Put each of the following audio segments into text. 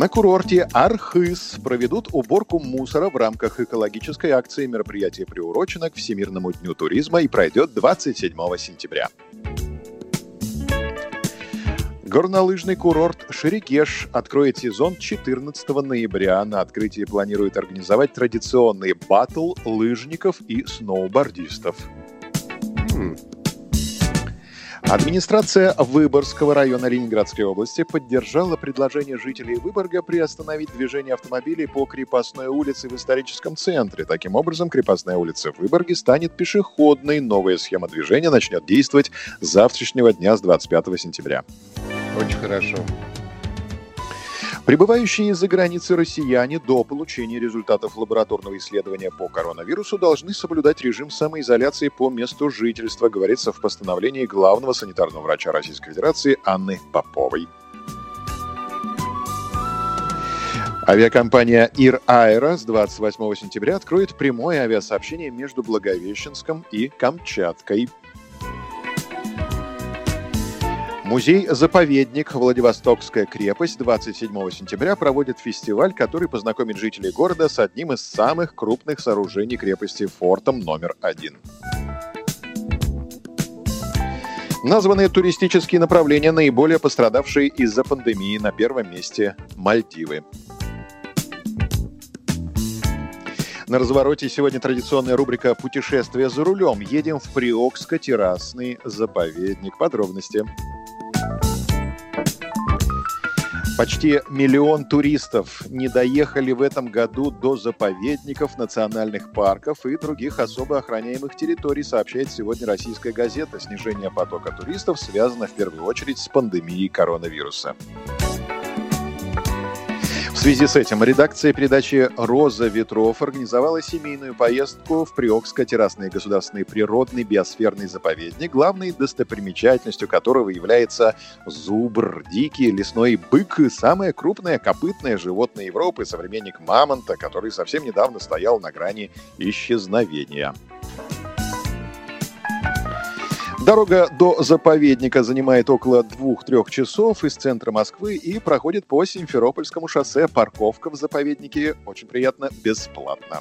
На курорте Архыз проведут уборку мусора в рамках экологической акции. Мероприятие приурочено к Всемирному дню туризма и пройдет 27 сентября. Горнолыжный курорт Шерегеш откроет сезон 14 ноября. На открытии планирует организовать традиционный батл лыжников и сноубордистов. Администрация Выборгского района Ленинградской области поддержала предложение жителей Выборга приостановить движение автомобилей по Крепостной улице в историческом центре. Таким образом, Крепостная улица в Выборге станет пешеходной. Новая схема движения начнет действовать с завтрашнего дня, с 25 сентября. Очень хорошо. Прибывающие из-за границы россияне до получения результатов лабораторного исследования по коронавирусу должны соблюдать режим самоизоляции по месту жительства, говорится в постановлении главного санитарного врача Российской Федерации Анны Поповой. Авиакомпания Ир Аэро с 28 сентября откроет прямое авиасообщение между Благовещенском и Камчаткой. Музей-заповедник «Владивостокская крепость» 27 сентября проводит фестиваль, который познакомит жителей города с одним из самых крупных сооружений крепости фортом номер один. Названные туристические направления, наиболее пострадавшие из-за пандемии, на первом месте – Мальдивы. На развороте сегодня традиционная рубрика «Путешествие за рулем». Едем в Приокско-террасный заповедник. Подробности. Почти миллион туристов не доехали в этом году до заповедников, национальных парков и других особо охраняемых территорий, сообщает сегодня российская газета. Снижение потока туристов связано в первую очередь с пандемией коронавируса. В связи с этим редакция передачи «Роза ветров» организовала семейную поездку в Приокско-террасный государственный природный биосферный заповедник, главной достопримечательностью которого является зубр, дикий лесной бык, самое крупное копытное животное Европы, современник мамонта, который совсем недавно стоял на грани исчезновения. Дорога до заповедника занимает около двух-трех часов из центра Москвы и проходит по Симферопольскому шоссе. Парковка в заповеднике очень приятно бесплатно.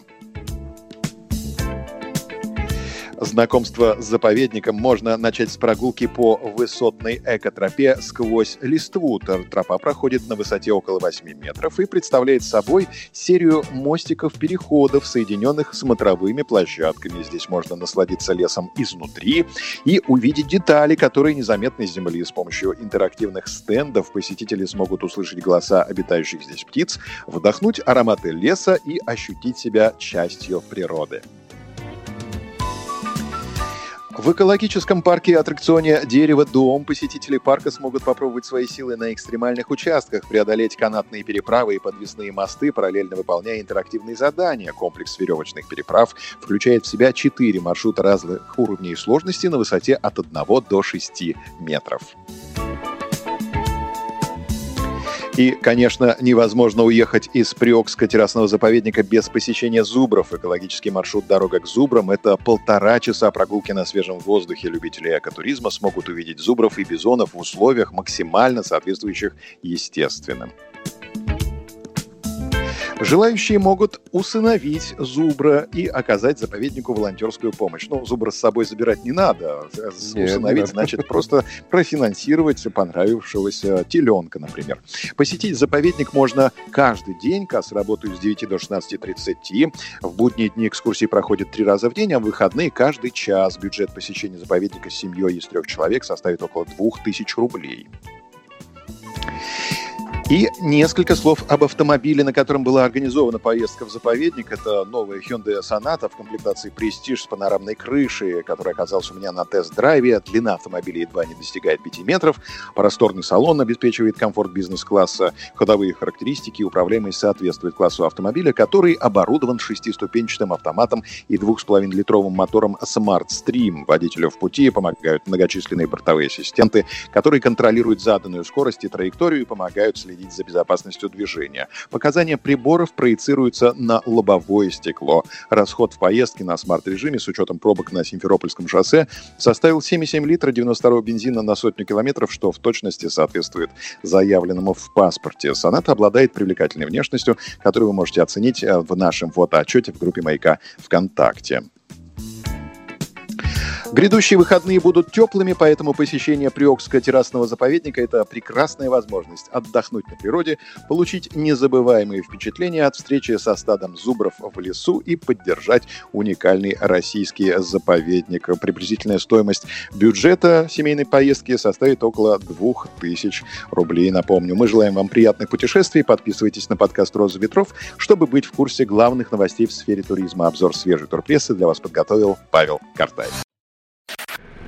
Знакомство с заповедником можно начать с прогулки по высотной экотропе сквозь листву. Тропа проходит на высоте около 8 метров и представляет собой серию мостиков-переходов, соединенных смотровыми площадками. Здесь можно насладиться лесом изнутри и увидеть детали, которые незаметны с земли. С помощью интерактивных стендов посетители смогут услышать голоса обитающих здесь птиц, вдохнуть ароматы леса и ощутить себя частью природы. В экологическом парке аттракционе «Дерево-дом» посетители парка смогут попробовать свои силы на экстремальных участках, преодолеть канатные переправы и подвесные мосты, параллельно выполняя интерактивные задания. Комплекс веревочных переправ включает в себя четыре маршрута разных уровней сложности на высоте от 1 до 6 метров. И, конечно, невозможно уехать из Приокска-террасного заповедника без посещения зубров. Экологический маршрут «Дорога к зубрам» — это полтора часа прогулки на свежем воздухе. Любители экотуризма смогут увидеть зубров и бизонов в условиях, максимально соответствующих естественным. Желающие могут усыновить зубра и оказать заповеднику волонтерскую помощь. Ну, зубра с собой забирать не надо. Нет, усыновить нет. значит просто профинансировать понравившегося теленка, например. Посетить заповедник можно каждый день. Кассы работают с 9 до 16.30. В будние дни экскурсии проходят три раза в день, а в выходные каждый час. Бюджет посещения заповедника с семьей из трех человек составит около 2000 рублей. И несколько слов об автомобиле, на котором была организована поездка в заповедник. Это новая Hyundai Sonata в комплектации Prestige с панорамной крышей, которая оказалась у меня на тест-драйве. Длина автомобиля едва не достигает 5 метров. Просторный салон обеспечивает комфорт бизнес-класса. Ходовые характеристики и управляемость соответствуют классу автомобиля, который оборудован шестиступенчатым автоматом и 2,5-литровым мотором Smart Stream. Водителю в пути помогают многочисленные бортовые ассистенты, которые контролируют заданную скорость и траекторию и помогают следить следить за безопасностью движения. Показания приборов проецируются на лобовое стекло. Расход в поездке на смарт-режиме с учетом пробок на Симферопольском шоссе составил 7,7 литра 92 бензина на сотню километров, что в точности соответствует заявленному в паспорте. Соната обладает привлекательной внешностью, которую вы можете оценить э, в нашем фотоотчете в группе «Маяка» ВКонтакте. Грядущие выходные будут теплыми, поэтому посещение Приокского террасного заповедника – это прекрасная возможность отдохнуть на природе, получить незабываемые впечатления от встречи со стадом зубров в лесу и поддержать уникальный российский заповедник. Приблизительная стоимость бюджета семейной поездки составит около 2000 рублей. Напомню, мы желаем вам приятных путешествий. Подписывайтесь на подкаст «Роза ветров», чтобы быть в курсе главных новостей в сфере туризма. Обзор свежей турпрессы для вас подготовил Павел Картаев.